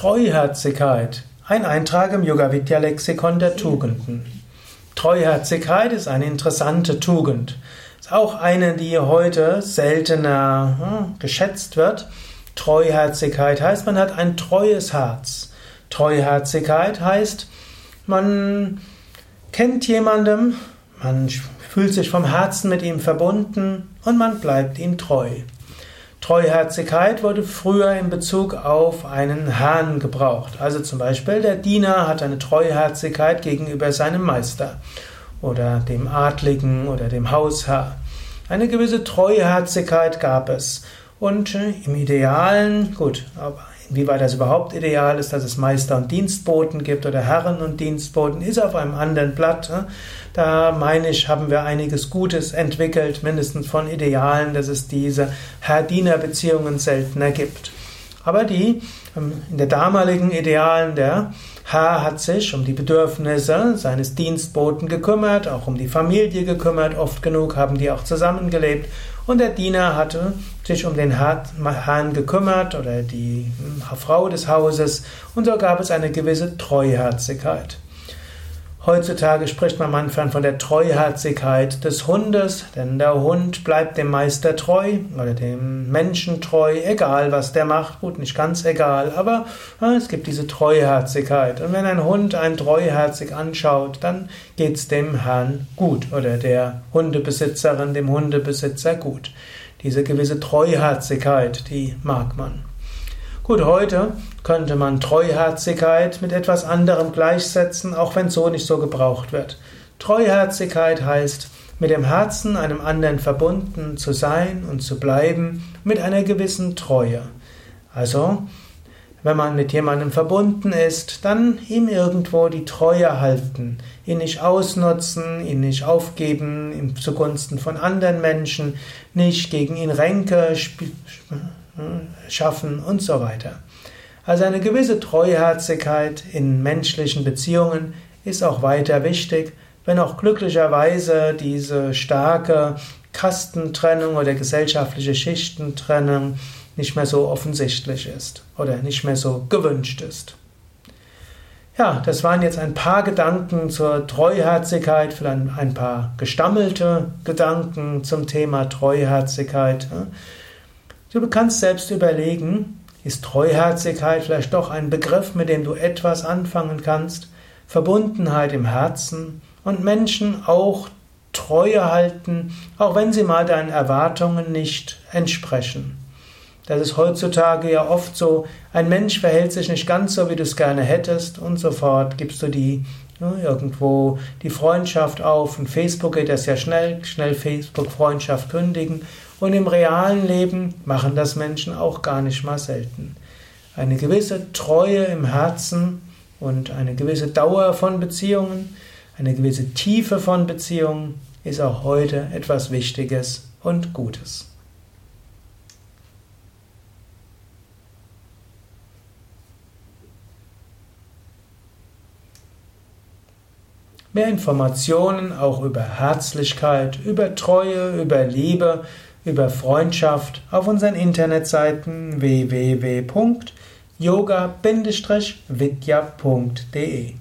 Treuherzigkeit. Ein Eintrag im Yoga Vidya Lexikon der Tugenden. Treuherzigkeit ist eine interessante Tugend. Ist auch eine, die heute seltener hm, geschätzt wird. Treuherzigkeit heißt, man hat ein treues Herz. Treuherzigkeit heißt, man kennt jemandem, man fühlt sich vom Herzen mit ihm verbunden und man bleibt ihm treu. Treuherzigkeit wurde früher in Bezug auf einen Herrn gebraucht. Also zum Beispiel der Diener hat eine Treuherzigkeit gegenüber seinem Meister oder dem Adligen oder dem Hausherr. Eine gewisse Treuherzigkeit gab es. Und äh, im Idealen, gut, aber Inwieweit das überhaupt ideal ist, dass es Meister und Dienstboten gibt oder Herren und Dienstboten, ist auf einem anderen Blatt. Da meine ich, haben wir einiges Gutes entwickelt, mindestens von Idealen, dass es diese Herr-Diener-Beziehungen seltener gibt. Aber die ähm, in der damaligen Idealen der Herr hat sich um die Bedürfnisse seines Dienstboten gekümmert, auch um die Familie gekümmert. Oft genug haben die auch zusammengelebt. Und der Diener hatte sich um den Herrn gekümmert oder die Frau des Hauses. Und so gab es eine gewisse Treuherzigkeit. Heutzutage spricht man manchmal von der Treuherzigkeit des Hundes, denn der Hund bleibt dem Meister treu oder dem Menschen treu, egal was der macht. Gut, nicht ganz egal, aber es gibt diese Treuherzigkeit. Und wenn ein Hund einen treuherzig anschaut, dann geht es dem Herrn gut oder der Hundebesitzerin, dem Hundebesitzer gut. Diese gewisse Treuherzigkeit, die mag man. Gut, heute könnte man Treuherzigkeit mit etwas anderem gleichsetzen, auch wenn so nicht so gebraucht wird. Treuherzigkeit heißt, mit dem Herzen einem anderen verbunden zu sein und zu bleiben mit einer gewissen Treue. Also, wenn man mit jemandem verbunden ist, dann ihm irgendwo die Treue halten, ihn nicht ausnutzen, ihn nicht aufgeben zugunsten von anderen Menschen, nicht gegen ihn Ränke schaffen und so weiter. Also eine gewisse Treuherzigkeit in menschlichen Beziehungen ist auch weiter wichtig, wenn auch glücklicherweise diese starke Kastentrennung oder gesellschaftliche Schichtentrennung nicht mehr so offensichtlich ist oder nicht mehr so gewünscht ist. Ja, das waren jetzt ein paar Gedanken zur Treuherzigkeit, vielleicht ein paar gestammelte Gedanken zum Thema Treuherzigkeit. Du kannst selbst überlegen, ist Treuherzigkeit vielleicht doch ein Begriff, mit dem du etwas anfangen kannst? Verbundenheit im Herzen und Menschen auch Treue halten, auch wenn sie mal deinen Erwartungen nicht entsprechen. Das ist heutzutage ja oft so, ein Mensch verhält sich nicht ganz so, wie du es gerne hättest und sofort gibst du die irgendwo die Freundschaft auf und Facebook geht das ja schnell, schnell Facebook-Freundschaft kündigen und im realen Leben machen das Menschen auch gar nicht mal selten. Eine gewisse Treue im Herzen und eine gewisse Dauer von Beziehungen, eine gewisse Tiefe von Beziehungen ist auch heute etwas Wichtiges und Gutes. Mehr Informationen auch über Herzlichkeit, über Treue, über Liebe, über Freundschaft auf unseren Internetseiten www.yoga-vidya.de